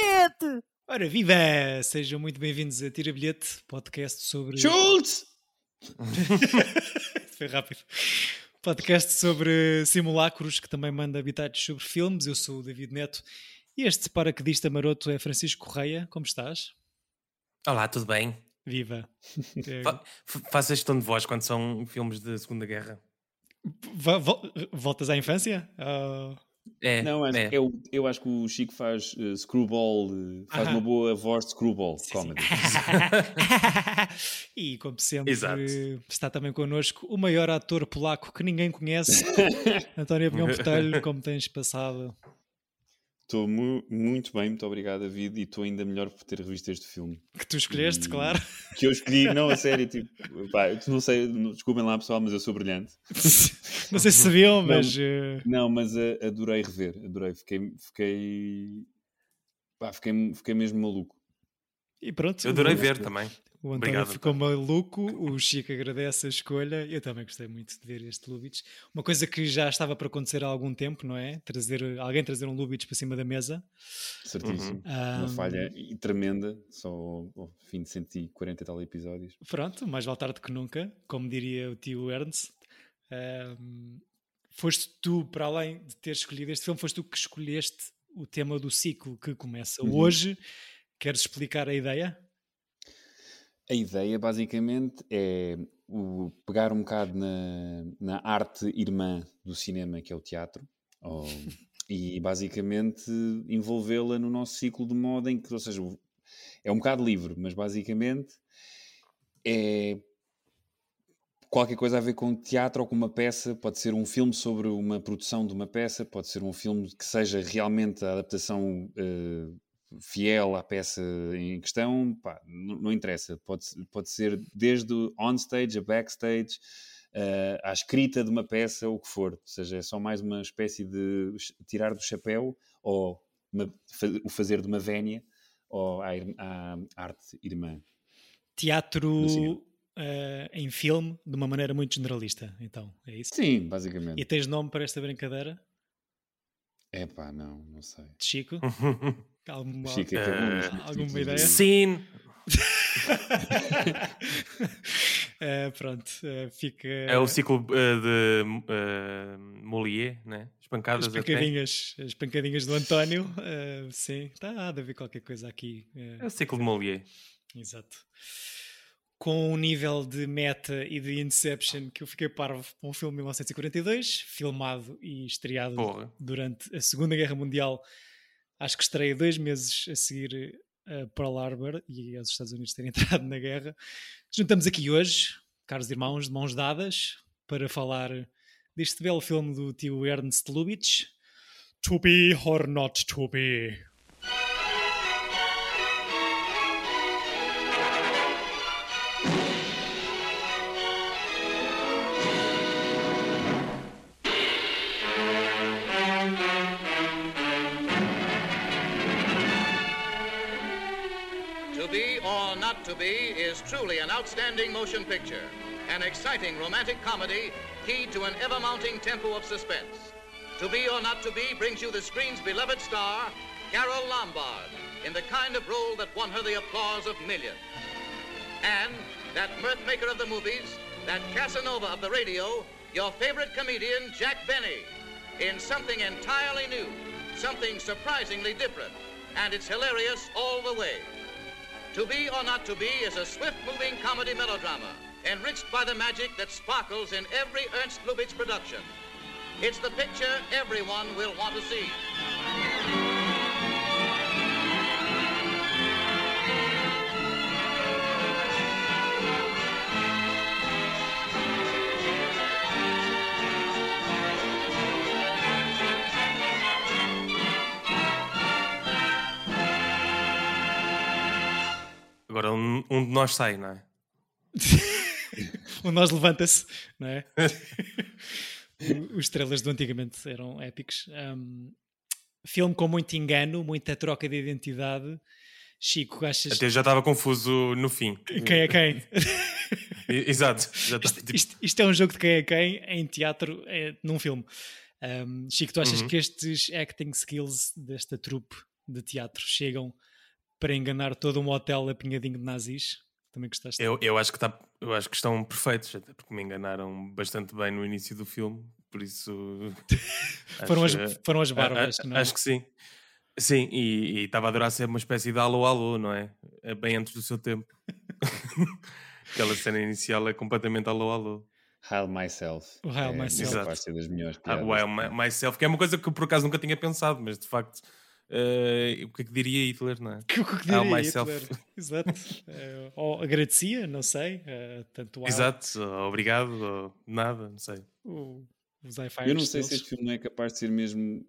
bilhete! Ora, viva! Sejam muito bem-vindos a Tira Bilhete, podcast sobre. Schultz! Foi rápido. Podcast sobre simulacros que também manda habitados sobre filmes. Eu sou o David Neto e este paraquedista maroto é Francisco Correia. Como estás? Olá, tudo bem? Viva! Fa faço este tom de voz quando são filmes da Segunda Guerra. vo- vo- voltas à infância? Ah, É, Não, mas é. eu, eu acho que o Chico faz uh, screwball, uh, faz Aham. uma boa voz de screwball sim, sim. comedy. e como sempre, Exato. está também connosco o maior ator polaco que ninguém conhece, António Pinhão Botelho. Como tens passado? Estou mu- muito bem, muito obrigado, David, e estou ainda melhor por ter revisto este filme. Que tu escolheste, E- claro. Que eu escolhi, não a sério, tipo, pá, não sei, não- desculpem lá pessoal, mas eu sou brilhante. Não sei se sabiam, Não. mas. eh, Não, mas uh, adorei rever, adorei, fiquei, fiquei, pá, fiquei, fiquei mesmo maluco. E pronto. Eu adorei ver também. O António Obrigado, ficou maluco, o Chico agradece a escolha. Eu também gostei muito de ver este Lubitsch. Uma coisa que já estava para acontecer há algum tempo, não é? Trazer, alguém trazer um Lubitsch para cima da mesa. Certíssimo. Ah, Uma falha e tremenda, só ao fim de 140 e tal episódios. Pronto, mais vale tarde que nunca, como diria o tio Ernst. Ahm, foste tu, para além de ter escolhido este filme, foste tu que escolheste o tema do ciclo que começa Uhum. hoje. Queres explicar a ideia? A ideia, basicamente, é o pegar um bocado na, na arte irmã do cinema, que é o teatro, ou- e basicamente envolvê-la no nosso ciclo de moda, em que, ou seja, é um bocado livre, mas basicamente é qualquer coisa a ver com teatro ou com uma peça, pode ser um filme sobre uma produção de uma peça, pode ser um filme que seja realmente a adaptação eh, fiel à peça em questão, pá, não, não interessa, pode, pode ser desde o on-stage a backstage, eh, à escrita de uma peça, ou o que for, ou seja, é só mais uma espécie de tirar do chapéu ou uma- o fazer de uma vénia ou à, à arte irmã. Teatro eh, em filme, de uma maneira muito generalista, então, é isso? Sim, basicamente. E tens nome para esta brincadeira, É pá, não, não sei. de Chico? Alguma, Chico Eh, nos títulos alguma ideia? Scene! Eh, pronto, eh, fica. É o ciclo eh, de eh, Molière, né? Espancadas As até. pancadinhas, as pancadinhas do António, eh, sim, está a haver qualquer coisa aqui. eh, É o ciclo de Molière. Exato. Com um nível de meta e de Inception que eu fiquei parvo com um filme de 1942, filmado e estreado Porra. durante a Segunda Guerra Mundial. Acho que estreia dois meses a seguir a Pearl Harbor e aos Estados Unidos terem entrado na guerra. Juntamos aqui hoje, caros irmãos, de mãos dadas, para falar deste belo filme do tio Ernst Lubitsch, To Be or Not To Be. Truly an outstanding motion picture, an exciting romantic comedy keyed to an ever mounting tempo of suspense. To Be or Not to Be brings you the screen's beloved star, Carol Lombard, in the kind of role that won her the applause of millions. And that mirthmaker of the movies, that Casanova of the radio, your favorite comedian, Jack Benny, in something entirely new, something surprisingly different, and it's hilarious all the way. To Be or Not to Be is a swift-moving comedy melodrama, enriched by the magic that sparkles in every Ernst Lubitsch production. It's the picture everyone will want to see. Agora um, um de nós sai, não é? o nós levanta-se, não é? Os estrelas do antigamente eram épicos. Um, filme com muito engano, muita troca de identidade. Chico, achas Até já estava confuso no fim. quem é quem? Exato. Isto, tipo, isto- isto é um jogo de quem é quem em teatro, é, num filme. Um, Chico, tu achas Uhum. que estes acting skills desta trupe de teatro chegam para enganar todo um hotel apinhadinho de nazis. Também gostaste? Eu, eu, acho que tá, eu acho que estão perfeitos, até porque me enganaram bastante bem no início do filme, por isso. foram, acho, as, foram as barbas, a, a, não é? Acho que sim. Sim, e estava a adorar ser uma espécie de alô-alô, não é? é? Bem antes do seu tempo. Aquela cena inicial é completamente alô-alô. Hail Myself. O Hail é, Myself. Ser das melhores Ah, o Hail Myself, que é uma coisa que eu por acaso nunca tinha pensado, mas de facto, eh, o que é que diria Hitler, não é? Que, que, que diria myself. Hitler? Exato. Eh, ou agradecia, não sei. eh, tanto o Exato, obrigado, ou nada, não sei. o- high Eu não sei se este filme não é capaz de ser mesmo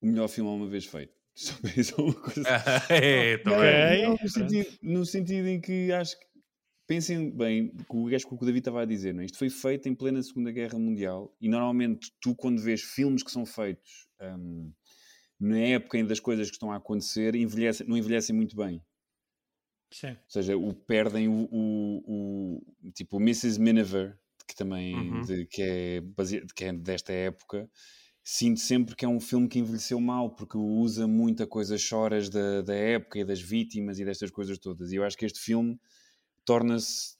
o melhor filme alguma vez feito. Só uma coisa. é, Não, também. não, no, pronto. sentido, no sentido em que acho que pensem bem, o acho que o o David estava a dizer, não é? isto foi feito em plena Segunda Guerra Mundial e normalmente tu quando vês filmes que são feitos hum, na época ainda das coisas que estão a acontecer envelhecem, não envelhecem muito bem. Sim. Ou seja, o, perdem o, o, o- tipo o Mrs. Miniver, que também Uhum. de- que, é basea- que é desta época. Sinto sempre que é um filme que envelheceu mal, porque usa muita coisa choras da, da época e das vítimas e destas coisas todas. E eu acho que este filme torna-se.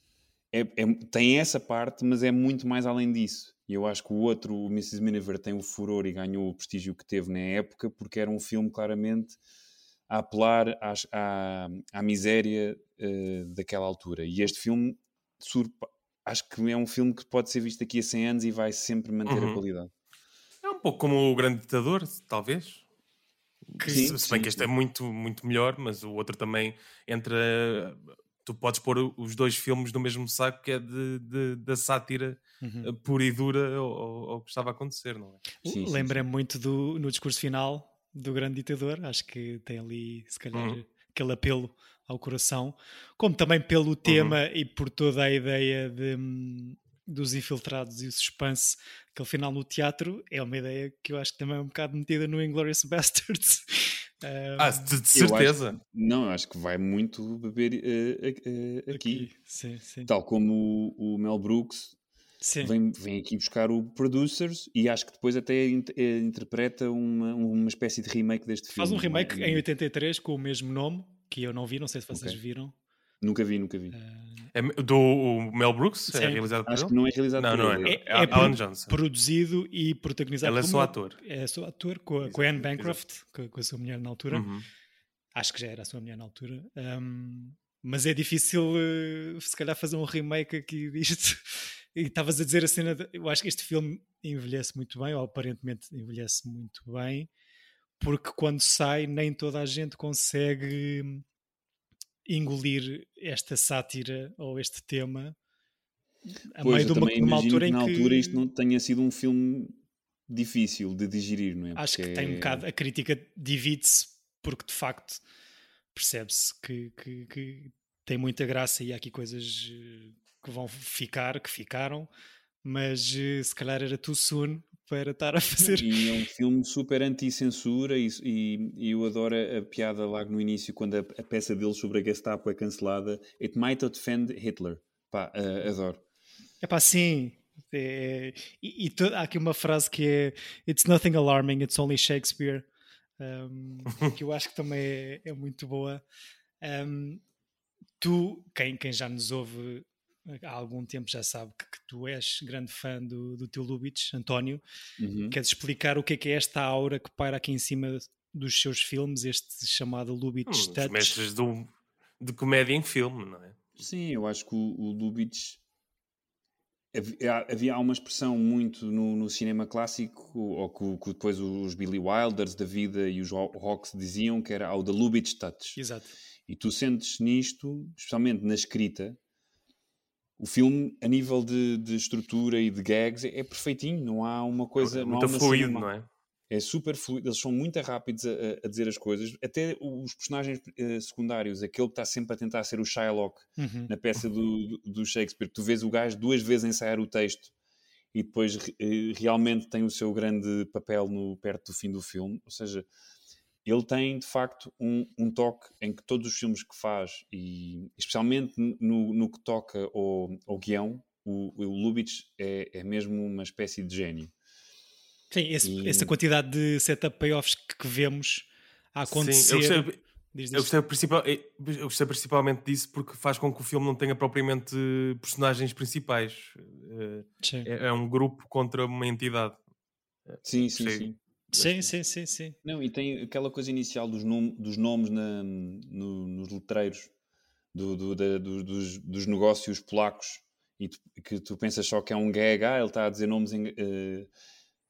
é- é- tem essa parte, mas é muito mais além disso. E eu acho que o outro, o Mrs. Miniver, tem o furor e ganhou o prestígio que teve na época, porque era um filme claramente a apelar às- à, à miséria eh, daquela altura. E este filme, acho que é um filme que pode ser visto daqui a 100 anos e vai sempre manter a Uhum. qualidade. É um pouco como o Grande Ditador, talvez. Que- Sim, se bem sim, que este é muito, muito melhor, mas o outro também entra. Tu podes pôr os dois filmes no mesmo saco que é de, de- da sátira Uhum. eh, pura e dura ao, ao- que estava a acontecer, não é? Sim, sim, Lembra-me muito do, no discurso final do grande ditador. Acho que tem ali, se calhar, Uhum. aquele apelo ao coração, como também pelo tema e por toda a ideia de, hum, dos infiltrados e o suspense. Aquele final no teatro é uma ideia que eu acho que também é um bocado metida no Inglourious Bastards. Um, Ah, de, de Eu acho- certeza. Não, acho que vai muito beber eh, eh, aqui. Sim, sim. Tal como o, o Mel Brooks sim. vem, vem aqui buscar o Producers e acho que depois até in- eh, interpreta uma, uma espécie de remake deste Faz um filme. não é? remake em 83 com o mesmo nome, que eu não vi, não sei se vocês Ok. viram. Nunca vi, nunca vi. É do o Mel Brooks? Sim. É realizado por Acho ele? que não é realizado Não, por não ele. é. É- É, é Alan Johnson. Produzido e protagonizado Ele é só ator. É só ator com a, com a Anne Bancroft, com, com a sua mulher na altura. Uhum. Acho que já era a sua mulher na altura. Um, mas é difícil, eh, se calhar, fazer um remake aqui disto. E estavas a dizer a cena. de- eu acho que este filme envelhece muito bem, ou aparentemente envelhece muito bem, porque quando sai, nem toda a gente consegue engolir esta sátira ou este tema a Pois, meio de uma, altura que em na que altura isto não tenha sido um filme difícil de digerir, não é? acho que Porque tem um é- bocado a crítica divide-se porque de facto percebe-se que, que- que tem muita graça e há aqui coisas eh, que vão ficar, que ficaram, mas eh, se calhar era too soon para estar a fazer. E é um filme super anti-censura e, e- e eu adoro a, a piada logo no início, quando a, a peça dele sobre a Gestapo é cancelada. It might offend Hitler. Pá, ah, adoro. É pá, sim. É, e e to- há aqui uma frase que é It's nothing alarming, it's only Shakespeare. um, que eu acho que também é, é muito boa. Um, tu, quem, quem já nos ouve há algum tempo já sabe que, que tu és grande fã do, do teu Lubitsch, António. Uhum. Queres explicar o que é que é esta aura que paira aqui em cima dos seus filmes, este chamado Lubitsch Hum, os Touch? mestres do, de comédia em filme, não é? Sim, eu acho que o, o Lubitsch havia, havia há uma expressão muito no, no cinema clássico, ou que, que depois os Billy Wilders da vida e os Rocks diziam que era ao the Lubitsch Touch. Exato. E tu sentes nisto, especialmente na escrita, o filme, a nível de, de estrutura e de gags, é, é perfeitinho. Não há uma coisa. é muito fluido, cena má. não é? É super fluido, eles são muito rápidos a, a- dizer as coisas. Até os personagens eh, secundários, aquele que está sempre a tentar ser o Shylock Uhum. na peça do, do- Shakespeare, tu vês o gajo duas vezes ensaiar o texto e depois eh, realmente tem o seu grande papel no, perto do fim do filme. Ou seja, ele tem de facto um, um toque em que todos os filmes que faz, e especialmente no, no que toca ao, ao guião, o, o Lubitsch é, é mesmo uma espécie de gênio. Sim, esse- E- essa quantidade de setup payoffs que, que vemos a acontecer. Sim, eu gostei, Diz, diz. eu, gostei principal, eu gostei principalmente disso porque faz com que o filme não tenha propriamente personagens principais. Eh, Sim. É, é um grupo contra uma entidade. Sim, sim, Gostei. sim. Sim, sim, sim, sim. Não, e tem aquela coisa inicial dos, nom- dos nomes na- no- nos letreiros do- do- da- do- dos, dos negócios polacos e tu- que tu pensas só que é um gag, ah, ele está a dizer nomes em- eh,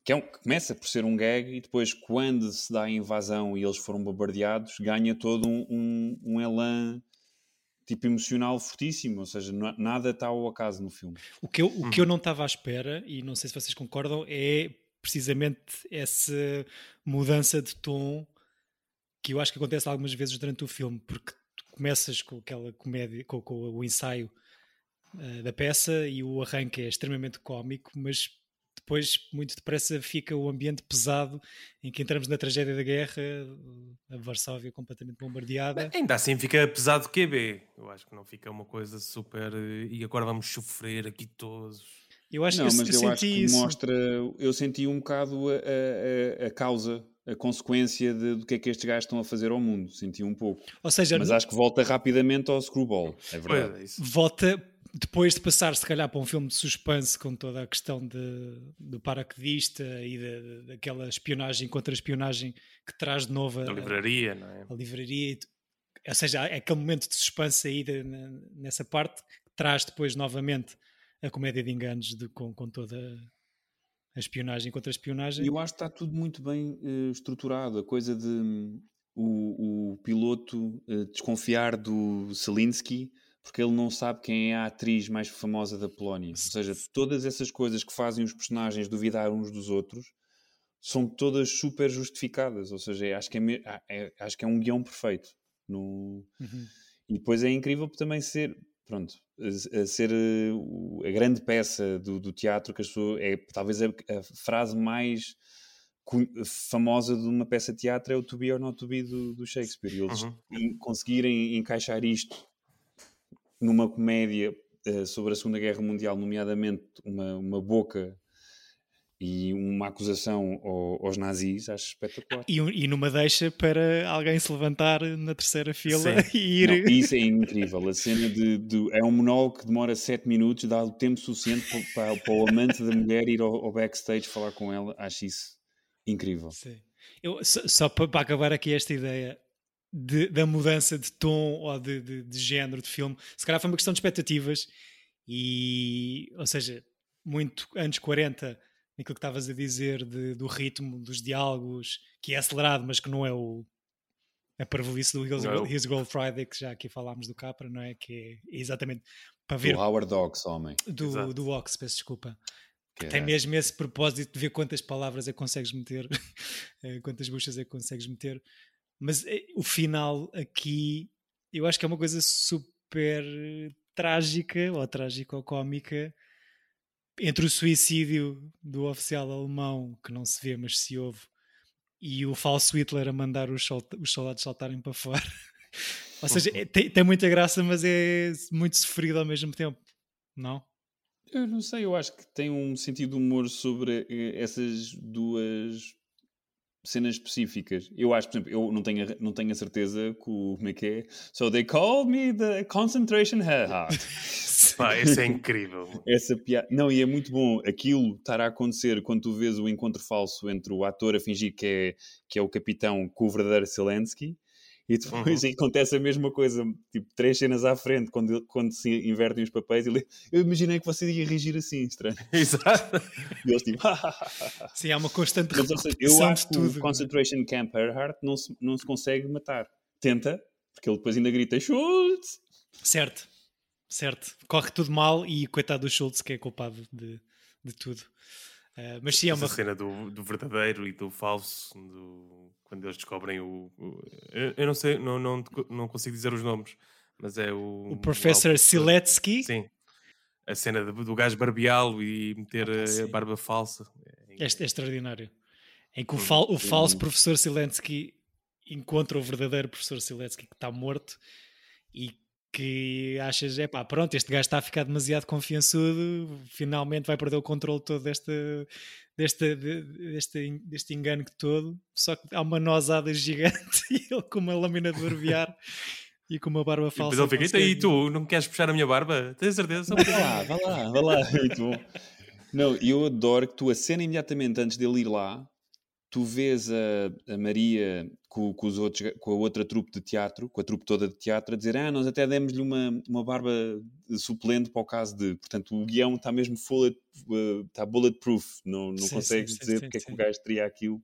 que, é um- que começa por ser um gag e depois quando se dá a invasão e eles foram bombardeados ganha todo um, um, um elan tipo emocional fortíssimo, ou seja, na- nada está ao acaso no filme. O que eu, o que Uhum. eu não estava à espera, e não sei se vocês concordam, é precisamente essa mudança de tom que eu acho que acontece algumas vezes durante o filme, porque começas com aquela comédia, com, com o ensaio eh, da peça e o arranque é extremamente cómico, mas depois, muito depressa, fica o ambiente pesado em que entramos na tragédia da guerra, a Varsóvia completamente bombardeada. Ainda assim fica pesado QB. Eu acho que não fica uma coisa super. eh, E agora vamos sofrer aqui todos. Eu acho não, que eu, mas eu eu, senti acho que isso. mostra. Eu senti um bocado a, a- a- a causa, a consequência de- do que é que estes gajos estão a fazer ao mundo. Senti um pouco. Ou seja, Mas acho que volta rapidamente ao screwball. É verdade. é, volta depois de passar se calhar para um filme de suspense com toda a questão de, do paraquedista e da- daquela espionagem contra espionagem que traz de novo a, Da livraria, não é? a livraria ou seja, é aquele momento de suspense aí de- nessa parte que traz depois novamente a comédia de enganos de- com, com toda a espionagem contra a espionagem E eu acho que está tudo muito bem eh, estruturado. A coisa de hum, o, o piloto eh, desconfiar do Selinsky porque ele não sabe quem é a atriz mais famosa da Polónia. Ou seja, todas essas coisas que fazem os personagens duvidar uns dos outros são todas super justificadas. Ou seja, acho que é, é- acho que é um guião perfeito. No... Uhum. E depois é incrível também ser, pronto, a, ser eh, a grande peça do, do teatro que as pessoas, é talvez a, a frase mais famosa de uma peça de teatro é o to be or not to be do, do Shakespeare. E eles Uhum. em- conseguirem encaixar isto numa comédia eh, sobre a Segunda Guerra Mundial, nomeadamente uma, uma boca e uma acusação ao- aos nazis, acho espetacular. e, e numa deixa para alguém se levantar na terceira fila Sim. e ir Não, isso é incrível. A cena de, de- é um monólogo que demora 7 minutos, dá o tempo suficiente para, para- o amante da mulher ir ao, ao backstage falar com ela. Acho isso incrível. Sim. Eu, só só para, para acabar aqui esta ideia de- da mudança de tom ou de, de, de género de filme, se calhar foi uma questão de expectativas e, ou seja, muito anos 40, naquilo que estavas a dizer de- do ritmo dos diálogos, que é acelerado, mas que não é o a parvolice do His, é His Gold Friday, que já aqui falámos do Capra, não é? Que é exatamente para Do ver Howard Dogs, homem. do, Exato. do Ox, peço desculpa. Que Tem é- mesmo esse propósito de ver quantas palavras é que consegues meter, eh, quantas buchas é que consegues meter. Mas eh, o final aqui, eu acho que é uma coisa super trágica, ou trágica ou cómica, entre o suicídio do oficial alemão, que não se vê, mas se ouve, e o falso Hitler a mandar os, sol- os soldados saltarem para fora. ou seja, é- tem, tem muita graça, mas é muito sofrido ao mesmo tempo, não? Eu não sei, eu acho que tem um sentido de humor sobre eh, essas duas cenas específicas. Eu acho, por exemplo, eu não tenho, a- não tenho a certeza que o. Como é que é? So they called me the concentration. Pá, esse é incrível. Essa piada. Não, e é muito bom aquilo estar a acontecer quando tu vês o encontro falso entre o ator a fingir que é, que é o capitão com o verdadeiro Zelensky. E depois acontece a mesma coisa, tipo, três cenas à frente, quando, quando se invertem os papéis. Ele, eu imaginei que você ia reagir assim, estranho. Exato. E eles tipo, Sim, há uma constante Mas, seja, eu acho de que tudo. o Concentration Camp Earhart não se, não se consegue matar. Tenta, porque ele depois ainda grita Schultz! Certo, certo. Corre tudo mal e coitado do Schultz que é culpado de, de tudo. Uh, mas sim, é Essa uma. cena do, do verdadeiro e do falso, do- quando eles descobrem o. o- eu, eu não sei, não, não, não consigo dizer os nomes, mas é o. O Professor Siletsky Sim. A cena do, do gajo barbeá-lo e meter Ah, a- barba falsa. é, é extraordinário. Em que o, fal- o falso professor Siletsky encontra o verdadeiro professor Siletsky que está morto e que achas, é pá, pronto, este gajo está a ficar demasiado confiançudo, finalmente vai perder o controle todo desta, deste, deste, deste engano todo, só que há uma nosada gigante e ele com uma lâmina de barbear e com uma barba falsa. Mas ele fica, e tu, não queres puxar a minha barba? Tens certeza? Vai lá, vai lá, vai lá. Muito bom. Não, eu adoro que tu, a cena imediatamente antes dele ir lá, tu vês a, a Maria com, com, os outros, com a outra trupe de teatro, com a trupe toda de teatro, a dizer: Ah, nós até demos-lhe uma, uma barba suplente para o caso de. Portanto, o guião está mesmo full, uh, está bulletproof, não, não sim, consegues sim, dizer sim, porque é que o gajo teria aquilo.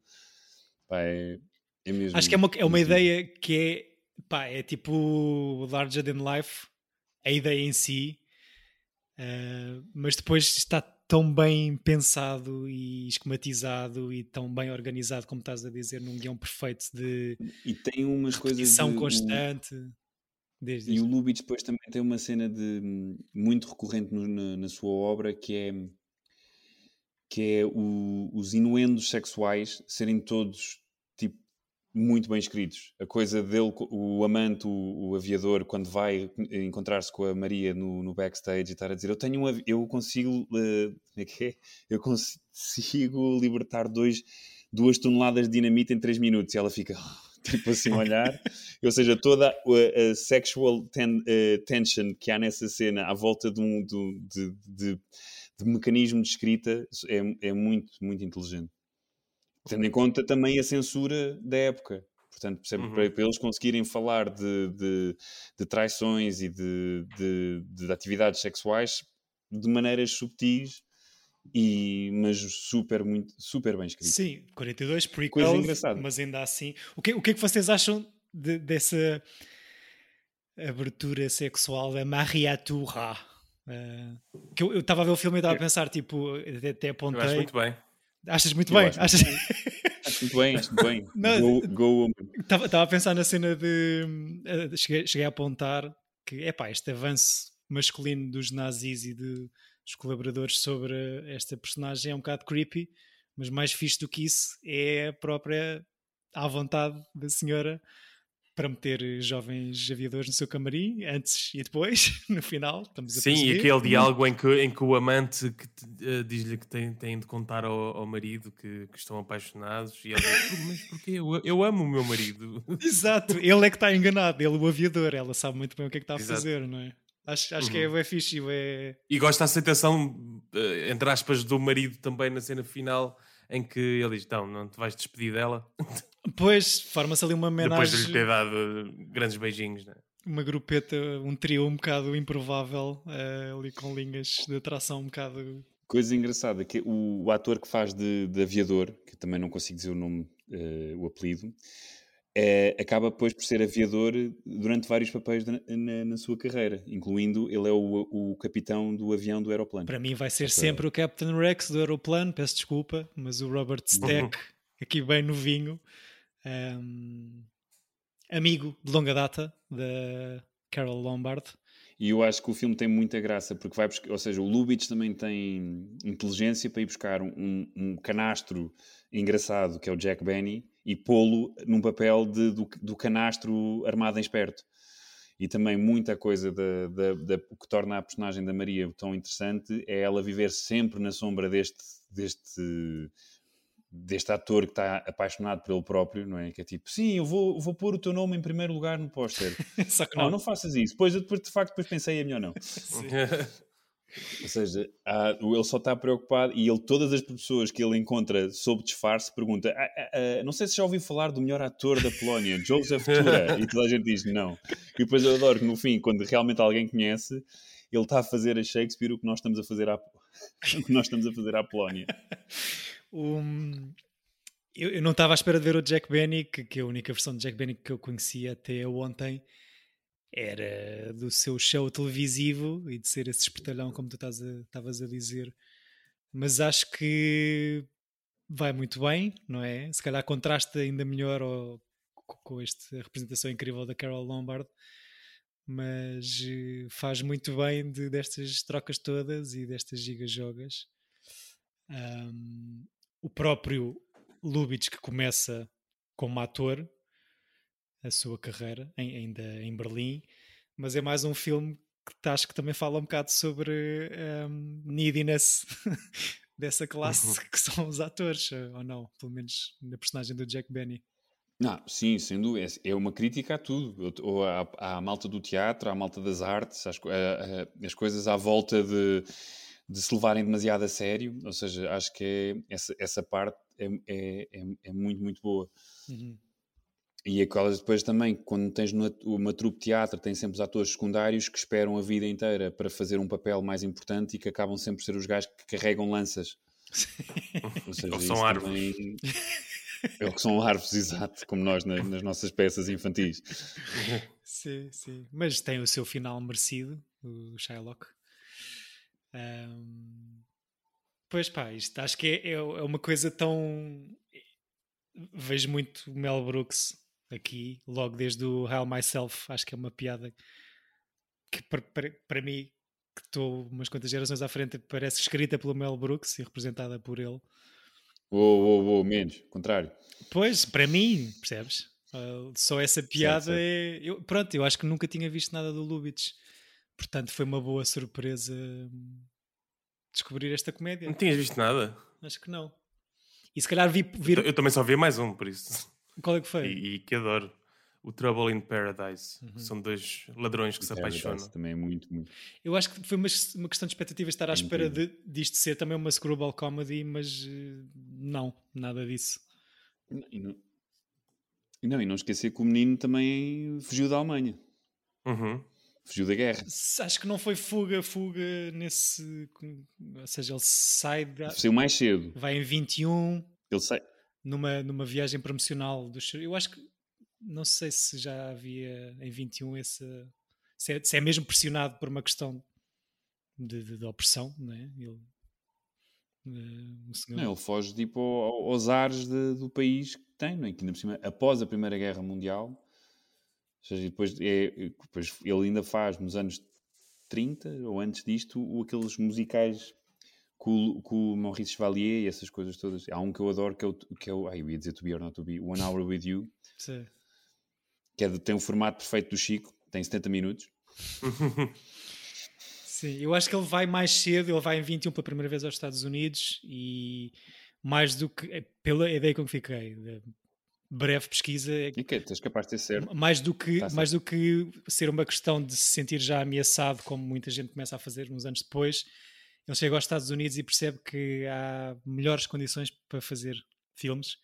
Pá, é, é mesmo. Acho que é uma, é uma ideia que é, pá, é tipo larger than life, a ideia em si, uh, mas depois está tão bem pensado e esquematizado e tão bem organizado como estás a dizer num guião perfeito de e tem umas coisas de, constante. Um, desde e o Lubitsch depois também tem uma cena de muito recorrente no, na, na, sua obra que é que é o, os inuendos sexuais serem todos muito bem escritos. A coisa dele, o amante, o, o aviador, quando vai encontrar-se com a Maria no, no, backstage e estar a dizer: Eu tenho um eu consigo, uh, é que é? Eu consigo libertar dois, duas toneladas de dinamite em três minutos. E ela fica. Tipo assim, olhar, ou seja, toda a, a sexual ten, uh, tension que há nessa cena à volta de um de, de, de, de mecanismo de escrita é, é muito, muito inteligente. Tendo em conta também a censura da época. Portanto, uhum. para, para, eles conseguirem falar de, de, de traições e de, de, atividades sexuais de maneiras subtis e mas super muito super bem escrito. Sim, 42 prequel, mas ainda assim, o que o que é que vocês acham de, dessa abertura sexual da Maria Turra? Uh, que eu estava a ver o filme e estava a pensar tipo até, até apontei. Eu acho muito bem. Achas muito bem? Acho, Achas... acho muito bem, acho muito bem. Estava a pensar na cena de. Uh, cheguei, cheguei, a apontar que, é pá, este avanço masculino dos nazis e de, dos colaboradores sobre esta personagem é um bocado creepy, mas mais fixe do que isso é a própria à vontade da senhora para meter jovens aviadores no seu camarim, antes e depois, no final. Estamos a Sim, e aquele diálogo em que, em que o amante uh, diz-lhe que tem, tem de contar ao, ao marido que, que, estão apaixonados e ela diz, mas porquê? Eu, eu amo o meu marido. Exato, ele é que está enganado, ele o aviador, ela sabe muito bem o que é que está a Exato. fazer, não é? Acho, acho uhum. que é, uhum. é fixe. É... E gosto da aceitação, uh, entre aspas, do marido também na cena final, em que ele diz: Então, não te vais despedir dela? Pois, forma-se ali uma homenagem. Depois de lhe ter dado grandes beijinhos, né? Uma grupeta, um trio um bocado improvável, uh, ali com linhas de atração um bocado. Coisa engraçada, que o, o ator que faz de, de, aviador, que também não consigo dizer o nome, uh, o apelido, é, acaba depois por ser aviador durante vários papéis na, na, na sua carreira, incluindo ele é o, o, capitão do avião do aeroplano. Para mim vai ser sempre o Captain Rex do aeroplano, peço desculpa, mas o Robert Stack, aqui bem novinho, um, amigo de longa data da Carol Lombard. E eu acho que o filme tem muita graça, porque vai buscar, ou seja, o Lubitsch também tem inteligência para ir buscar um, um canastro engraçado que é o Jack Benny e pô-lo num papel de, do, do, canastro armado em esperto. E também muita coisa da, da, da, que torna a personagem da Maria tão interessante é ela viver sempre na sombra deste, deste deste ator que está apaixonado por ele próprio, não é? Que é tipo, sim, eu vou, vou pôr o teu nome em primeiro lugar no póster. Só que não. não, não faças isso. Depois, depois, de facto, depois pensei, é melhor não. Ou seja, há, ele só está preocupado e ele, todas as pessoas que ele encontra sob disfarce, pergunta: ah, ah, ah, Não sei se já ouviu falar do melhor ator da Polónia, Joseph Tura. e toda a gente diz não. E depois eu adoro que no fim, quando realmente alguém conhece, ele está a fazer a Shakespeare o que nós estamos a fazer à, o que nós estamos a fazer à Polónia. Um, eu, eu, não estava à espera de ver o Jack Benny, que, que a única versão de Jack Benny que eu conhecia até ontem era do seu show televisivo e de ser esse espertalhão, como tu estavas a, a dizer. Mas acho que vai muito bem, não é? Se calhar contrasta ainda melhor com esta representação incrível da Carol Lombard, mas eh, faz muito bem de, destas trocas todas e destas gigajogas. Um, o próprio Lubitsch que começa como ator a sua carreira em, ainda em Berlim, mas é mais um filme que acho que também fala um bocado sobre um, neediness dessa classe Uhum. que são os atores, ou não, pelo menos na personagem do Jack Benny. Não, sim, sem dúvida. É é uma crítica a tudo. Ou à, à malta do teatro, à malta das artes, às, co- a- a- as coisas à volta de, de se levarem demasiado a sério. Ou seja, acho que é- essa, essa parte é, é, é, é muito, muito boa. Uhum. E aquelas depois também, quando tens uma trupe de teatro, tem sempre os atores secundários que esperam a vida inteira para fazer um papel mais importante e que acabam sempre por ser os gajos que carregam lanças. Ou seja, Ou são árvores. também- É o que são árvores, exato, como nós na- nas nossas peças infantis. Sim, sim. Mas tem o seu final merecido, o Shylock. Ahm, Pois pá, isto acho que é, é, é uma coisa tão. Vejo muito o Mel Brooks aqui, logo desde o Hell Myself. Acho que é uma piada que para, para, para mim, que estou umas quantas gerações à frente, parece escrita pelo Mel Brooks e representada por ele. Uou, uou, uou, menos, contrário. Pois, para mim, percebes? Ah, só essa piada certo. é. Eu, pronto, eu acho que nunca tinha visto nada do Lubitsch. Portanto, foi uma boa surpresa hum, descobrir esta comédia. Não tinhas visto nada? Acho que não. E se calhar vi. vir- Eu também só vi mais um, por isso. Qual é que foi? E, e que adoro. O Trouble in Paradise. Uhum. São dois ladrões que se Paradise apaixonam. Também é muito, muito. Eu acho que foi uma, uma questão de expectativa estar à É espera de, disto ser também uma screwball comedy, mas eh, não, nada disso. E não, e não, e não esquecer que o menino também fugiu da Alemanha. Uhum. Fugiu da guerra. Acho que não foi fuga, fuga nesse. Ou seja, ele sai. Da, Saiu mais cedo. vai em 21, Ele sai. Numa, numa viagem promocional do Chir- Eu acho que não sei se já havia em 21 esse se é, se é mesmo pressionado por uma questão de, de- de opressão, não é? Ele, eh, Não, ele foge tipo ao- aos ares de- do país que tem, não é? Que ainda por cima, após a Primeira Guerra Mundial, ou seja, depois, é, depois ele ainda faz nos anos 30 ou antes disto aqueles musicais com, o- com o Maurice Chevalier e essas coisas todas. Há um que eu adoro que é o. Que é o ai, eu ia dizer To Be or Not To Be, One Hour With You, Sim. que é de- tem o formato perfeito do Chico, tem 70 minutos. Sim, eu acho que ele vai mais cedo, ele vai em 21 pela primeira vez aos Estados Unidos e mais do que, é, pela ideia com que fiquei, breve pesquisa, é E que é, tens capaz de ter certo. mais do que Tá certo. mais do que ser uma questão de se sentir já ameaçado como muita gente começa a fazer uns anos depois ele chega aos Estados Unidos e percebe que há melhores condições para fazer filmes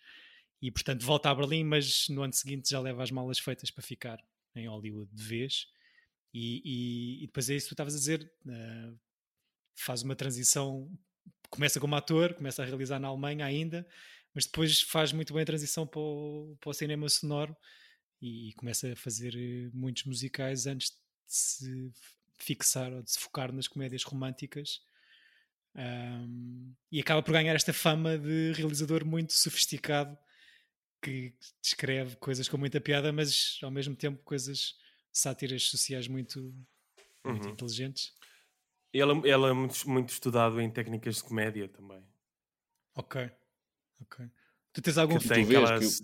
e portanto volta a Berlim mas no ano seguinte já leva as malas feitas para ficar em Hollywood de vez e, e- e depois é isso que tu estavas a dizer eh, faz uma transição começa como ator, começa a realizar na Alemanha ainda mas depois faz muito bem a transição para o, para o cinema sonoro e começa a fazer eh, muitos musicais antes de se fixar ou de se focar nas comédias românticas. Ahm, e acaba por ganhar esta fama de realizador muito sofisticado que descreve coisas com muita piada, mas ao mesmo tempo coisas sátiras sociais muito, muito Uhum. inteligentes. Ele, ele é muito, muito estudado em técnicas de comédia também. Ok, ok. Tu tens algum Que tu tem, vês aquela, que-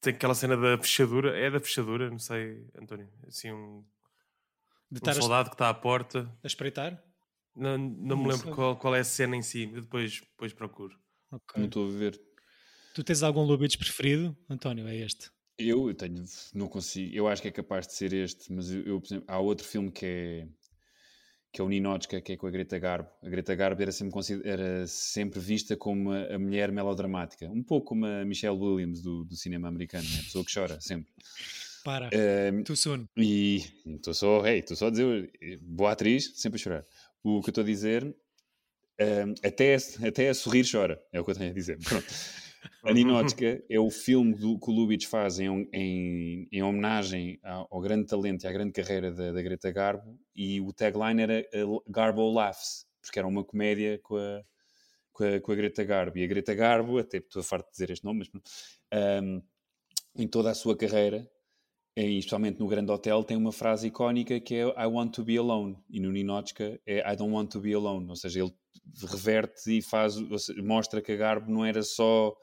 tem aquela cena da fechadura. É da fechadura, não sei, António. Assim, um, de um soldado que está à porta. a espreitar? Não, não Não me lembro qual, qual é a cena em si. eu Depois, depois procuro. Ok. Não estou a ver. Tu tens algum Lubitsch preferido? António, é este. Eu, eu tenho, não consigo, eu acho que é capaz de ser este, mas eu, eu, por exemplo, há outro filme que é que é o Ninotchka, que é com a Greta Garbo. A Greta Garbo era sempre, era sempre vista como a, a mulher melodramática, um pouco como a Michelle Williams do, do cinema americano, né? a pessoa que chora sempre. Para, too soon. e estou só, hey, estou só a dizer, boa atriz, sempre a chorar. O que eu estou a dizer, ahm, até, até a sorrir chora, é o que eu tenho a dizer. Pronto. A Ninotchka é o filme do, que o Lubitsch faz em, em, em homenagem ao, ao grande talento e à grande carreira da, da Greta Garbo e o tagline era uh, Garbo Laughs, porque era uma comédia com a, com a, com a Greta Garbo. E a Greta Garbo, até estou farto de dizer este nome, mas ahm, em toda a sua carreira, e especialmente no Grande Hotel, tem uma frase icónica que é I want to be alone. E no Ninotchka é I don't want to be alone. Ou seja, ele reverte e faz, mostra que a Garbo não era só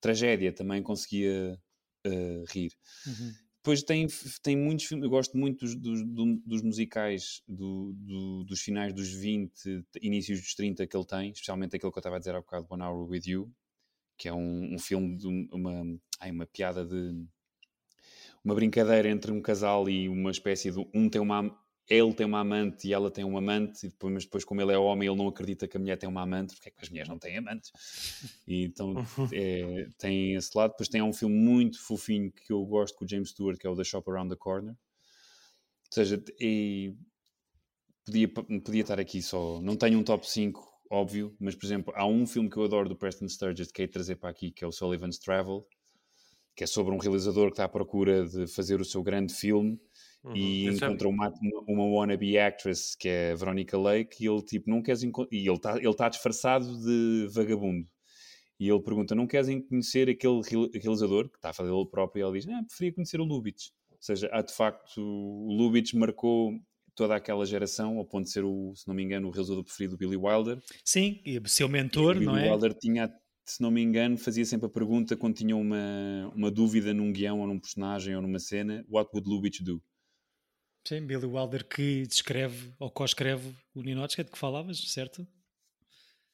tragédia, também conseguia uh, rir. Uhum. depois tem, tem muitos filmes, eu gosto muito dos, dos, dos musicais do, do, dos finais dos 20, inícios dos 30 que ele tem, especialmente aquele que eu estava a dizer há bocado, One Hour With You, que é um, um filme de uma, ai, uma piada de uma brincadeira entre um casal e uma espécie de um tem uma ele tem uma amante e ela tem um amante, e depois, mas depois, como ele é homem, ele não acredita que a mulher tem uma amante, porque é que as mulheres não têm amantes? E então é, tem esse lado. Depois tem um filme muito fofinho que eu gosto com o James Stewart, que é o The Shop Around the Corner. Ou seja, e podia, podia estar aqui só. Não tenho um top 5, óbvio, mas por exemplo, há um filme que eu adoro do Preston Sturges que é trazer para aqui, que é o Sullivan's Travel, que é sobre um realizador que está à procura de fazer o seu grande filme Uhum. E encontra uma, uma wannabe actress que é a Veronica Lake e ele tipo, não queres e ele está ele tá disfarçado de vagabundo. E ele pergunta: Não queres conhecer aquele realizador que está a fazer ele próprio? E ele diz: Ah, preferia conhecer o Lubitsch. Ou seja, há de facto, o Lubitsch marcou toda aquela geração, ao ponto de ser, o, se não me engano, o realizador preferido do Billy Wilder. Sim, e o seu mentor, não é? Billy Wilder tinha, se não me engano, fazia sempre a pergunta quando tinha uma, uma dúvida num guião ou num personagem ou numa cena: What would Lubitsch do? Sim, Billy Wilder que descreve ou co-escreve o Ninochka de que falavas, certo?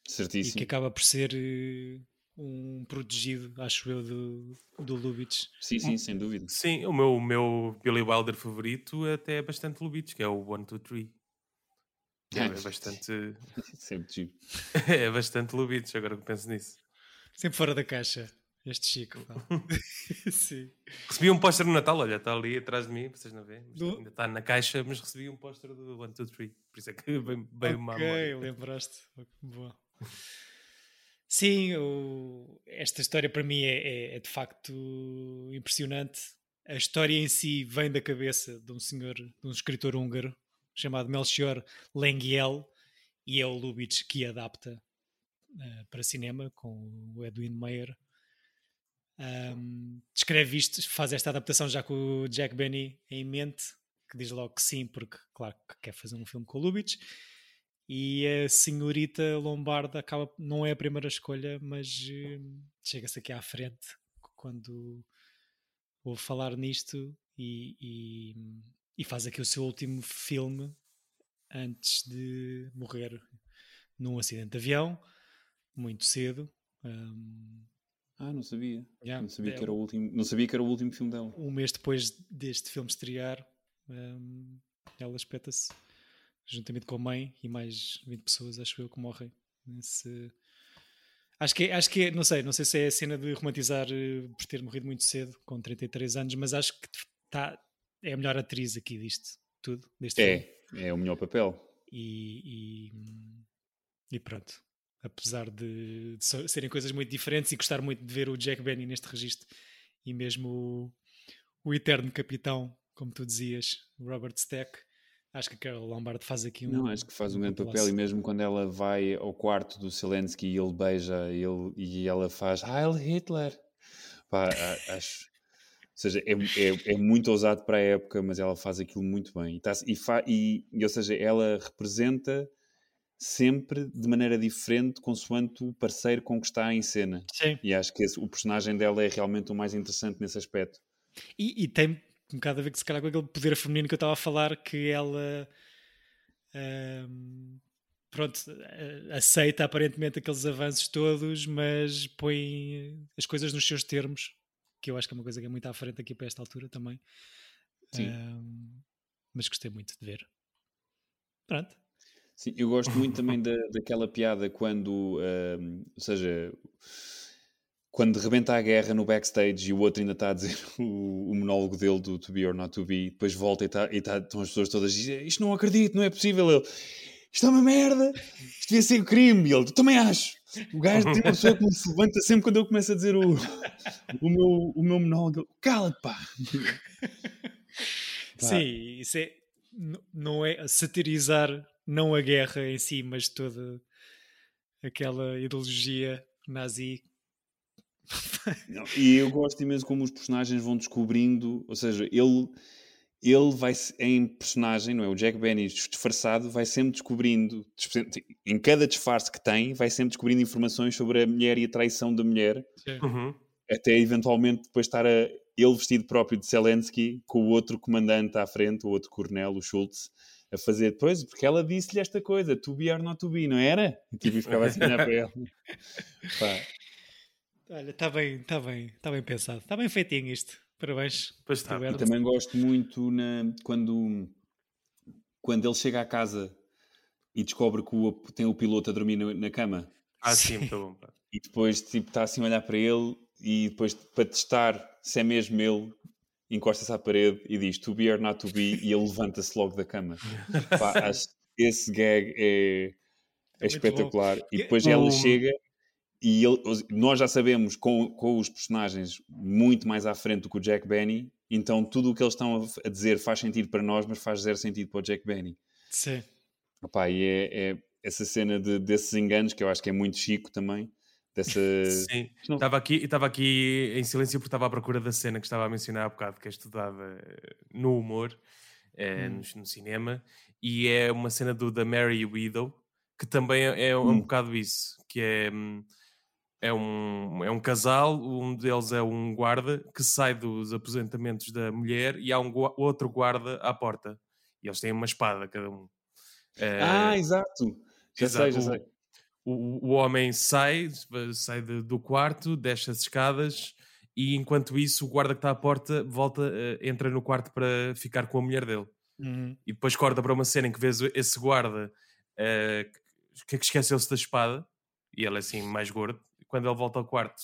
Certíssimo. E que acaba por ser uh, um protegido, acho eu, do, do Lubitsch. Sim, sim, sem dúvida. Sim, o meu, o meu Billy Wilder favorito é até é bastante Lubitsch, que é o One, Two, Three. É, é bastante. Sempre giro. é bastante Lubitsch, agora que penso nisso. Sempre fora da caixa. Este Chico. Sim. Recebi um póster no Natal, olha, está ali atrás de mim, vocês não veem, do... ainda está na caixa, mas recebi um póster do One, Two, Three. Por isso é que veio, okay, uma memória. lembraste. Boa. Sim, o... esta história para mim é, é, é, de facto impressionante. A história em si vem da cabeça de um senhor, de um escritor húngaro chamado Melchior Lengyel e é o Lubitsch que adapta uh, para cinema com o Edwin Meyer um, descreve isto, faz esta adaptação já com o Jack Benny em mente, que diz logo que sim, porque, claro, que quer fazer um filme com o Lubitsch. E a senhorita Lombarda acaba, não é a primeira escolha, mas uh, chega-se aqui à frente quando ouve falar nisto e, e, e, faz aqui o seu último filme antes de morrer num acidente de avião, muito cedo. Um, ah, não sabia. Yeah, não, sabia é, que era o último, não sabia que era o último filme dela. Um mês depois deste filme estrear, um, ela espeta-se juntamente com a mãe e mais 20 pessoas, acho eu, que morrem nesse. Acho que, é, acho que é, não sei, não sei se é a cena de romantizar uh, por ter morrido muito cedo, com 33 anos, mas acho que tá, é a melhor atriz aqui disto, tudo, deste é, filme. É, o melhor papel. E, e, e pronto, apesar de, de, serem coisas muito diferentes e gostar muito de ver o Jack Benny neste registro e mesmo o, o eterno capitão, como tu dizias, Robert Stack. Acho que a Carol Lombard faz aqui um. Não, acho que faz um, um grande papel. E mesmo quando ela vai ao quarto do Zelensky e ele beija ele, e ela faz Heil Hitler. Pá, acho. Ou seja, é, é, é, muito ousado para a época, mas ela faz aquilo muito bem. E, tá, e, fa, e, e, ou seja, ela representa sempre de maneira diferente, consoante o parceiro com que está em cena. Sim. E acho que esse, o personagem dela é realmente o mais interessante nesse aspecto. E, e tem um bocado a ver que se calhar com aquele poder feminino que eu estava a falar, que ela hum, pronto, aceita aparentemente aqueles avanços todos, mas põe as coisas nos seus termos, que eu acho que é uma coisa que é muito à frente aqui para esta altura também. Sim. Hum, mas gostei muito de ver. Pronto. Sim, eu gosto muito também da, daquela piada quando, uh, ou seja, quando rebenta a guerra no backstage e o outro ainda está a dizer o, o monólogo dele do To Be or Not To Be, depois volta e, tá, e tá, estão as pessoas todas a dizer isto não acredito, não é possível. Ele, isto é uma merda, isto devia ser crime. E ele, também acho. O gajo tem uma pessoa que me levanta sempre quando eu começo a dizer o, o, meu, o meu monólogo. Cala-te, pá. pá. Sim, isso é, não é satirizar não a guerra em si, mas toda aquela ideologia nazi. Não, e eu gosto imenso como os personagens vão descobrindo, ou seja, ele, ele vai em personagem, não é? O Jack Benny disfarçado vai sempre descobrindo, em cada disfarce que tem, vai sempre descobrindo informações sobre a mulher e a traição da mulher, uhum. até eventualmente depois estar a ele vestido próprio de Zelensky, com o outro comandante à frente, o outro coronel, o Schultz, a fazer depois, porque ela disse-lhe esta coisa, to be or not to be, não era? E tipo, ficava assim a olhar para ela. Pá, Olha, está bem, está bem, está bem pensado. Está bem feitinho isto. Parabéns. Pois está. E também gosto muito na, quando, quando ele chega à casa e descobre que o- tem o piloto a dormir na, na cama Ah, sim, muito bom. e depois tipo, está assim a olhar para ele e depois para testar se é mesmo ele encosta-se à parede e diz to be or not to be e ele levanta-se logo da cama. Pá, acho esse gag é, é muito espetacular. E E- depois ela chega e ele- nós já sabemos com, com os personagens muito mais à frente do que o Jack Benny, então tudo o que eles estão a, a dizer faz sentido para nós, mas faz zero sentido para o Jack Benny. Sim. Opá, e é, é essa cena de- desses enganos que eu acho que é muito chico também. Dessa... Sim, não- estava aqui, estava aqui em silêncio porque estava à procura da cena que estava a mencionar há bocado, que é estudada no humor, eh, no, no cinema, e é uma cena do da Mary Widow, que também é, é um Hum. bocado isso, que é, hum, é, um, é um casal, um deles é um guarda que sai dos aposentamentos da mulher e há um outro guarda à porta. E eles têm uma espada cada um. Eh, Ah, exato! Já sei, Exato. já sei. O, o, homem sai, sai de- do quarto, desce as escadas e enquanto isso o guarda que está à porta volta, eh, entra no quarto para ficar com a mulher dele. Uhum. E depois corta para uma cena em que vês esse guarda eh, que, que esqueceu-se da espada e ele é assim mais gordo. Quando ele volta ao quarto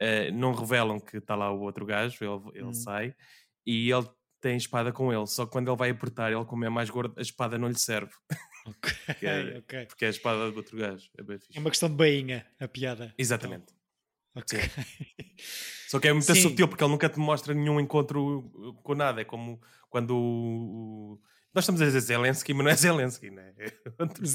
eh, não revelam que está lá o outro gajo, ele, ele Hum. sai e ele tem espada com ele. Só que quando ele vai apertar, ele como é mais gordo, a espada não lhe serve. Ok, É- ok. Porque é a espada do outro gajo. É bem fixe. É uma questão de bainha, a piada. Exatamente. Ok. Só que é muito Sim. sutil porque ele nunca te mostra nenhum encontro com nada. É como quando o. Nós estamos a dizer Zelensky, mas não é Zelensky, né? É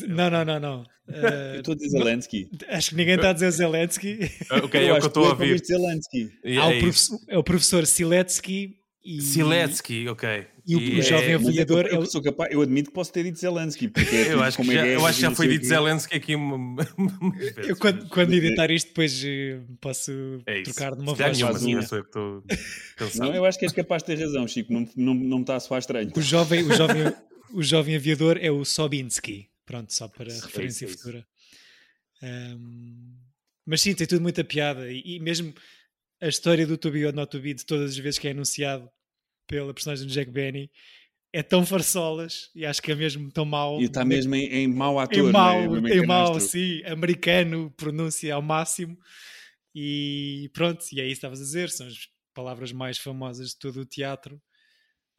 Não, não, não, não. Eu Uh, estou a dizer Zelensky. acho que ninguém está a dizer Zelensky. Ok, é o que eu estou a é ouvir. Zelensky. Há é o professor, é o professor Siletsky e, Siletsky, ok. e o- o jovem é- Mas é eu, é eu, sou capaz, eu admito que posso ter dito Zelensky. Porque é Eu tipo acho, que é já, eu acho que e já não foi sei o dito. Zelensky aqui uma-. Eu, quando, quando editar isto, depois eh, posso É trocar numa Se calhar voz nenhuma, eu eu estou. Não, eu acho que és capaz de ter razão, Chico. Não, não, não me está a soar estranho. O jovem, o, jovem, o jovem aviador é o Sobinsky. Pronto, só para Isso, referência é isso. futura. Ahm, mas sim, tem tudo muita piada. E, e mesmo a história do To Be or Not To Be, de todas as vezes que é anunciado pela personagem do Jack Benny, é tão farsolas e acho que é mesmo tão mau. E está mesmo em, em mau ator. em não é? mau, Mesmo em mau, sim, americano, pronúncia ao máximo. E pronto, e é isso que estavas a dizer, são as palavras mais famosas de todo o teatro.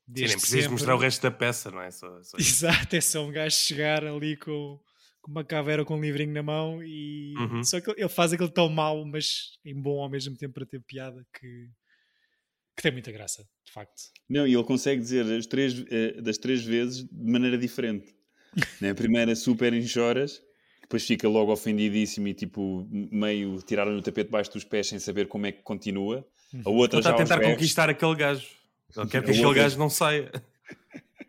Sim, nem precisas mostrar o resto da peça, não é? Só, só. Exato, é só um gajo chegar ali com, com uma caveira com um livrinho na mão e Uhum. só que ele faz aquilo tão mau, mas em bom ao mesmo tempo para ter piada que, que tem muita graça, de facto. Não, e ele consegue dizer as três, eh, das três vezes de maneira diferente. né? A primeira super em choras, depois fica logo ofendidíssimo e tipo meio tiraram-lhe o tapete debaixo dos pés sem saber como é que continua. A outra Ele está já a tentar conquistar aquele gajo. Ele quer que aquele outra- gajo não saia.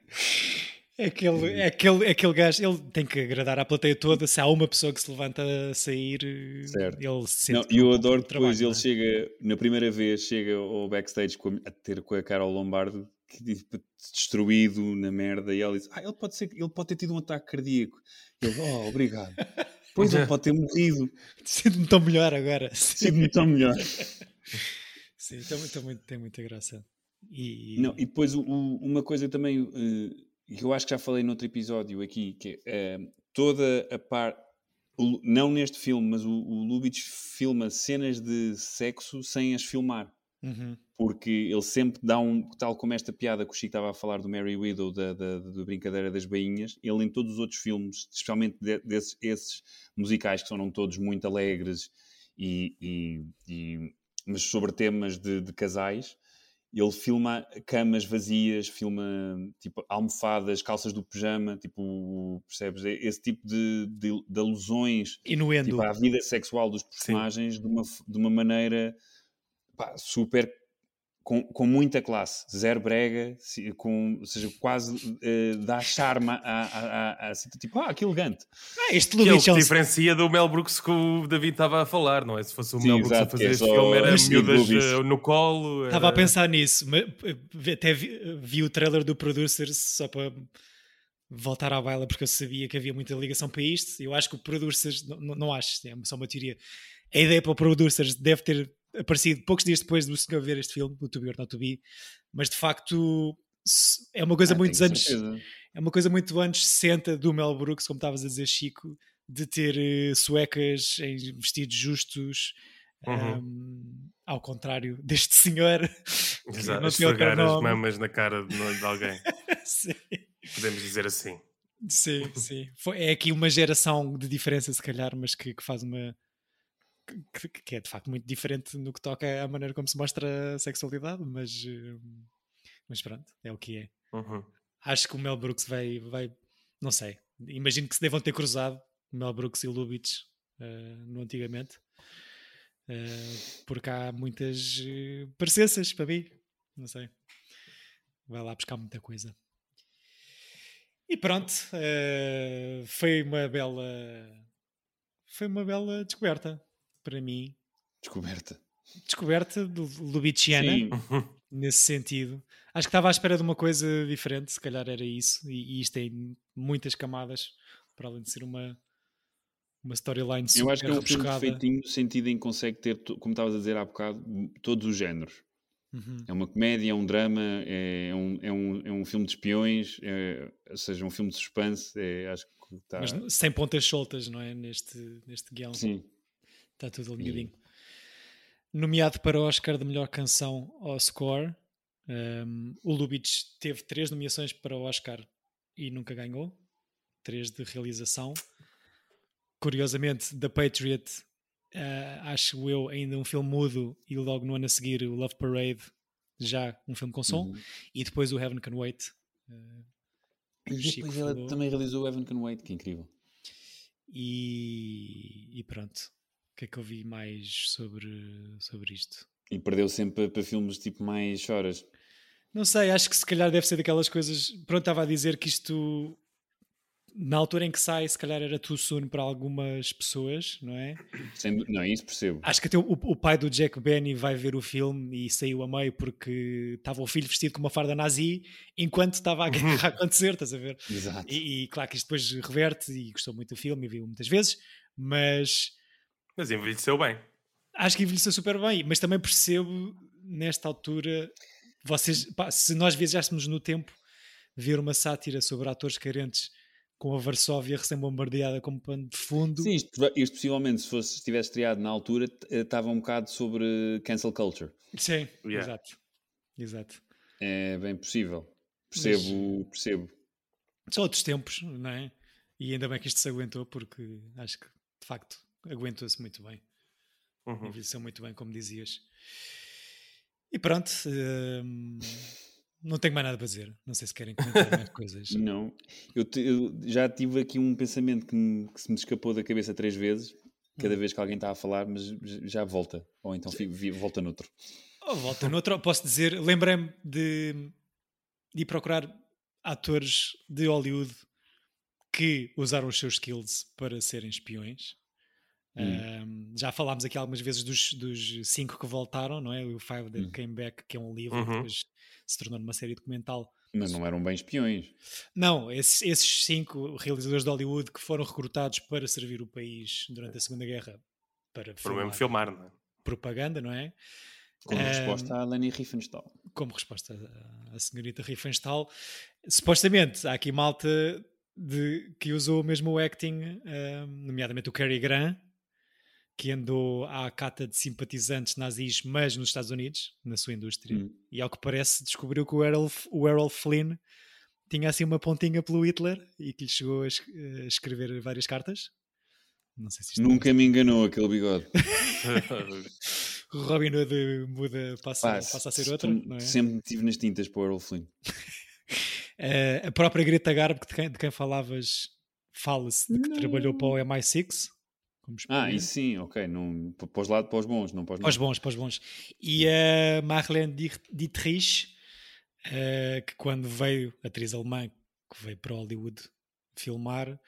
É aquele, é, aquele, é aquele gajo, ele tem que agradar à plateia toda. Se há uma pessoa que se levanta a sair, Certo. ele se Não, sente e eu adoro trabalho, depois, ele é? chega, na primeira vez, chega ao backstage com a, a ter com a Carol Lombardo, que tipo, destruído na merda, e ela diz: Ah, ele pode, ser, ele pode ter tido um ataque cardíaco. Ele, oh, obrigado. Pois ele pode ter morrido, Sinto-me tão melhor agora. sinto-me tão melhor. Sim, tem, muito- tem, muito- tem muita graça. E, Não, e depois o- o- uma coisa também que eu acho que já falei noutro episódio aqui, que é eh, toda a parte, não neste filme, mas o, o Lubitsch filma cenas de sexo sem as filmar. Uhum. porque ele sempre dá um, tal como esta piada que o Chico estava a falar do Mary Widow, da, da, da brincadeira das bainhas, ele em todos os outros filmes, especialmente de- desses esses musicais que são todos muito alegres, e, e- e- mas sobre temas de, de casais, ele filma camas vazias, filma tipo almofadas, calças do pijama, tipo, percebes? Esse tipo de, de, de alusões Inuendo. tipo, à vida sexual dos personagens de uma, de uma maneira pá, super com, com muita classe, zero brega, com, ou seja, quase eh, dá charme a, a, a, a- a- tipo, ah, que elegante. Ah, este Que é o um- diferencia do Mel Brooks que o David estava a falar, não é? Se fosse o Sim, Mel Brooks a exato, fazer que é este filme, era miúdas eh, no colo. Estava a pensar nisso, mas eh, até vi, vi o trailer do Producers só para voltar à baila, porque eu sabia que havia muita ligação para isto. Eu acho que o Producers, não, não, não acho, é só uma teoria. A ideia para o Producers deve ter aparecido poucos dias depois do senhor ver este filme, o To Be or Not To Be, mas de facto é uma coisa Ah, tenho anos certeza. é uma coisa muito anos 60 do Mel Brooks, como estavas a dizer, Chico, de ter eh, suecas em vestidos justos, Uhum. um, ao contrário deste senhor. que Exato, não a tem outro esfregar as mamas na cara de, de alguém. sim, Podemos dizer assim. sim. sim. Foi- é aqui uma geração de diferença, se calhar, mas que, que faz uma. Que, que é de facto muito diferente no que toca à maneira como se mostra a sexualidade, mas, eh, mas pronto, é o que é. Uhum. acho que o Mel Brooks vai, vai não sei, imagino que se devam ter cruzado Mel Brooks e Lubitsch eh, no antigamente, Eh, porque há muitas eh, parecenças para mim, não sei, vai lá buscar muita coisa. E pronto, eh, foi uma bela, foi uma bela descoberta para mim, Descoberta. descoberta Sim, nesse sentido. Acho que estava à espera de uma coisa diferente, se calhar era isso, e, e isto tem muitas camadas, para além de ser uma, uma storyline super eu acho que é um filme perfeitinho no sentido em que consegue ter, como estavas a dizer há bocado, todos os géneros. Uhum. É uma comédia, é um drama, é um, é um, é um filme de espiões, é, ou seja, um filme de suspense. É, acho que está. Mas sem pontas soltas, não é? Neste, neste guião. Sim, Está tudo alinhadinho. Nomeado para o Oscar de melhor canção ao score, um, o Lubitsch teve três nomeações para o Oscar e nunca ganhou. Três de realização. Curiosamente, The Patriot, uh, acho eu, ainda um filme mudo, e logo no ano a seguir o Love Parade, já um filme com som. Uhum. E depois o Heaven Can Wait. uh, E depois ela falou. também realizou Evan Can Wait, que é incrível. e, e pronto. O que é que eu vi mais sobre, sobre isto? E perdeu sempre para filmes tipo mais choras. Não sei, acho que se calhar deve ser daquelas coisas. Pronto, estava a dizer que isto, na altura em que sai, se calhar era too soon para algumas pessoas, não é? Sem Não, isso percebo. Acho que até o, o pai do Jack Benny vai ver o filme e saiu a meio porque estava o filho vestido com uma farda nazi enquanto estava a guerra a acontecer, estás a ver? Exato. E, e claro que isto depois reverte e gostou muito do filme e viu muitas vezes, mas Mas envelheceu bem. acho que envelheceu super bem, mas também percebo nesta altura, vocês, pá, se nós viajássemos no tempo, ver uma sátira sobre atores carentes com a Varsóvia recém-bombardeada como pano de fundo. Sim, isto, isto possivelmente, se fosse, se tivesse estreado na altura, eh, estava um bocado sobre cancel culture. Sim, Yeah. exato. Exato. É bem possível. Percebo, percebo. São outros tempos, não é? E ainda bem que isto se aguentou, porque acho que de facto aguentou-se muito bem. Uhum. Envelheceu muito bem, como dizias. E pronto, hum, não tenho mais nada para dizer. Não sei se querem comentar mais coisas. Não. Eu, te- eu já tive aqui um pensamento que, me- que se me escapou da cabeça três vezes, cada vez que alguém está a falar, mas já volta. Ou então volta noutro. Oh, volta noutro, posso dizer, lembrei-me de, de ir procurar atores de Hollywood que usaram os seus skills para serem espiões. Um, já falámos aqui algumas vezes dos, dos cinco que voltaram, não é? O Five That Hum. Came Back, que é um livro Uhum. que depois se tornou numa série documental. Mas não eram bem espiões. Não, esses, esses cinco realizadores de Hollywood que foram recrutados para servir o país durante a Segunda Guerra para Por mesmo filmar filmar, não é? propaganda, não é? Como Ehm, resposta à Leni Riefenstahl. como resposta à- senhorita Riefenstahl. Supostamente, há aqui malta de, que usou mesmo o acting, ahm, nomeadamente o Cary Grant, que andou à cata de simpatizantes nazis, mas nos Estados Unidos, na sua indústria. Hum. E ao que parece, descobriu que o Errol, o Errol Flynn tinha assim uma pontinha pelo Hitler e que lhe chegou a, es- a escrever várias cartas. Não sei se isto Nunca me enganou aquele bigode. o Robin Hood muda, passa, Pá, passa a ser se- outra, não é? Sempre tive nas tintas para o Errol Flynn. Eh, a própria Greta Garbo, de quem, de quem falavas, fala-se de que trabalhou para o MI6 como Ah, espia. isso sim, ok. Não, para os lados, para os bons, não para os Para os bons, para os bons. E a Marlene Di- Dietrich, eh, que quando veio, atriz alemã, que veio para Hollywood filmar,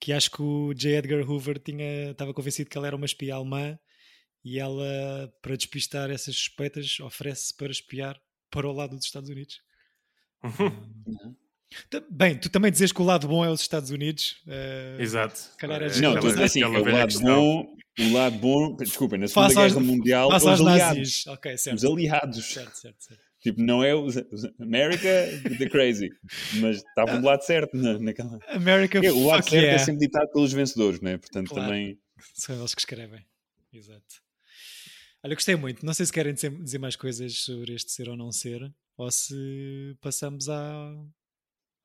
que acho que o J. Edgar Hoover tinha, estava convencido que ela era uma espia alemã e ela, para despistar essas suspeitas, oferece para espiar para o lado dos Estados Unidos. Uhum. Ta- Bem, tu também dizes que o lado bom é os Estados Unidos. eh, Exato. calhar é É Não, estou assim, é o lado bom, o lado bom, desculpem, na Segunda Guerra Mundial, Face os aliados. nazis. Ok, certo. Os aliados. Certo, certo, certo. Tipo, não é os, os America the crazy, mas estavam do lado certo na, naquela. America, É, o lado certo yeah. é sempre ditado pelos vencedores, não é? Portanto, Claro. também. São eles que escrevem. Exato. Olha, gostei muito. Não sei se querem dizer, dizer mais coisas sobre este ser ou não ser, ou se passamos à,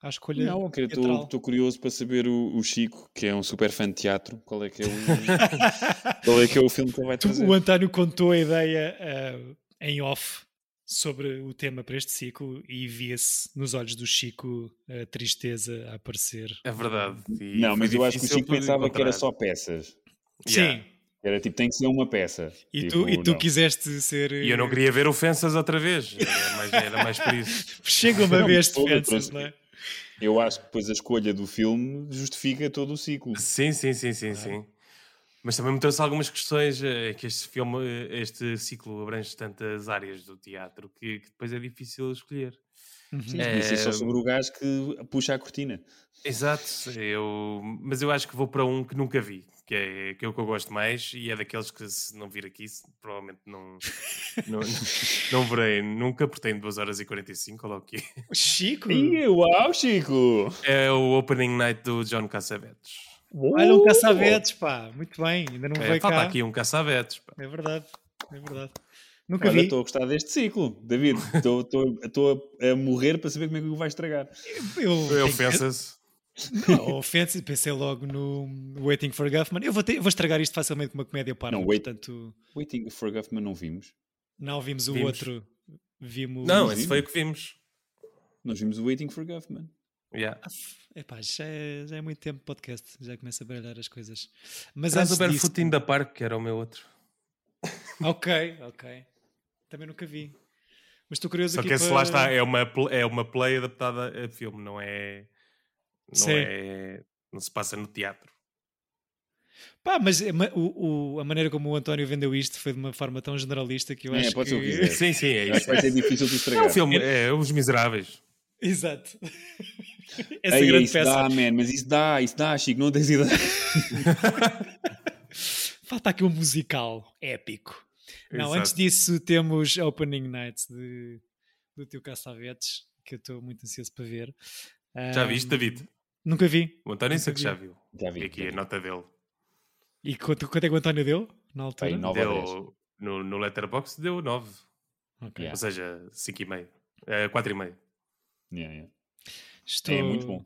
à escolha. Não, estou curioso para saber o, o Chico, que é um super fã de teatro, qual é que é o, qual é, que é o filme que ele vai trazer. o António contou a ideia ah, em off sobre o tema para este ciclo e via-se nos olhos do Chico a tristeza a aparecer. É verdade. E Não, mas eu acho que o Chico pensava que era encontrar. só peças. Yeah. Sim. Era tipo, tem que ser uma peça. E Tipo, tu, e tu não. quiseste ser. E eu não queria ver ofensas outra vez. Era mais, era mais por isso. Chega uma vez defensas, não é? Eu acho que depois a escolha do filme justifica todo o ciclo. Sim, sim, sim, sim, sim. Mas também me trouxe algumas questões eh, que este filme, eh, este ciclo abrange tantas áreas do teatro que, que depois é difícil escolher. Sim, podia ser só É, sobre o gajo que puxa a cortina. Exato, eu, mas eu acho que vou para um que nunca vi, que é, que é o que eu gosto mais e é daqueles que se não vir aqui provavelmente não, não, não, não verei nunca, porque tem 2 horas e 45, olha o que é. Chico! Ih, uau, Chico! É o Opening Night do John Cassavetes. Olha um caçavetes, pá. Muito bem, ainda não É, veio falta cá. aqui um Cassavetes. pá. É verdade, é verdade. Nunca Olha, vi. estou a gostar deste ciclo. David, estou- estou estou a, a morrer para saber como é que o vai estragar. Eu, tenho- ofensas. Não, ofensa, pensei logo no Waiting for Guffman. Eu vou, ter- eu vou estragar isto facilmente com uma comédia para Não, wait- portanto Waiting for Guffman não vimos. não vimos o Vimos. outro. Vimos. Não, vimos. esse foi o que vimos. Nós vimos o Waiting for Guffman. Yeah. Epá, já é, já é muito tempo de podcast, já começa a baralhar as coisas. Mas Traz antes o disso, Barefoot in the Park, que era o meu outro. Ok, ok. Também nunca vi. Mas estou curioso Só aqui que esse para... lá está, é uma, é uma play adaptada a filme, não é. Não Sim. é. Não se passa no teatro. Pá, mas é o, o- a maneira como o António vendeu isto foi de uma forma tão generalista que eu É, acho pode que... ser. Sim, sim, é isso. vai ser difícil de É estragar. um filme, é Os Miseráveis. Exato. Essa Ei, grande isso peça. dá, man, mas isso dá, isso dá, Chico, não tens ideia. Falta aqui um musical épico. Não, Exato. antes disso temos Opening Night de, do teu Cassavetes, que eu estou muito ansioso para ver. Já Ahm, viste, David? Nunca vi. O António Nunca sei que vi. já viu. Já vi. E aqui já a vi. nota dele. E quanto, quanto é que o António deu na altura? Bem, nove ou dez. Deu, no, no Letterboxd deu 9. Ok. Yeah. Ou seja, 5,5. É, 4,5. Yeah, yeah. Estou, É muito bom.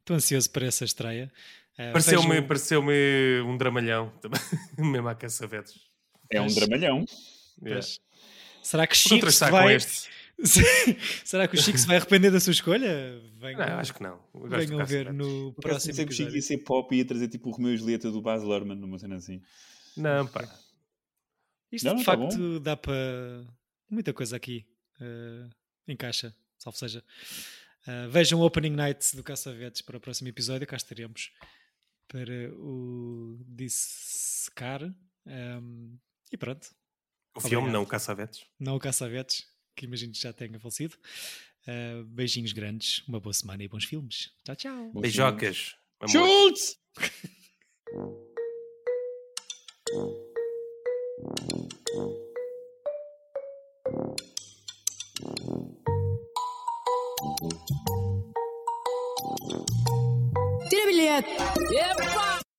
Estou ansioso para essa estreia. Ah, Pareceu-me vejo- pareceu um dramalhão. também, Mesmo a caçavetes. É um dramalhão. Yeah. Será que Chico se contrastar com vai... este. Será que o Chico se vai arrepender da sua escolha? Venham, Não, acho que não. Venham ver no Próximo pensei que o Chico ia episódio. ser pop e ia trazer tipo o Romeu e Julieta do Baz Luhrmann, numa cena assim. Não, pá. Isto Não, de não, tá facto dá para muita coisa aqui. eh, encaixa, salvo seja. Eh, vejam o Opening Night do Caçavetes para o próximo episódio, cá estaremos para o dissecar. Ehm, e pronto, O filme, Obrigado. não o Caçavetes. não o Caçavetes, que imagino que já tenha falecido. Eh, beijinhos grandes, uma boa semana e bons filmes. Tchau, tchau. Bons Beijocas. Schultz! Tira bilhete. Yep.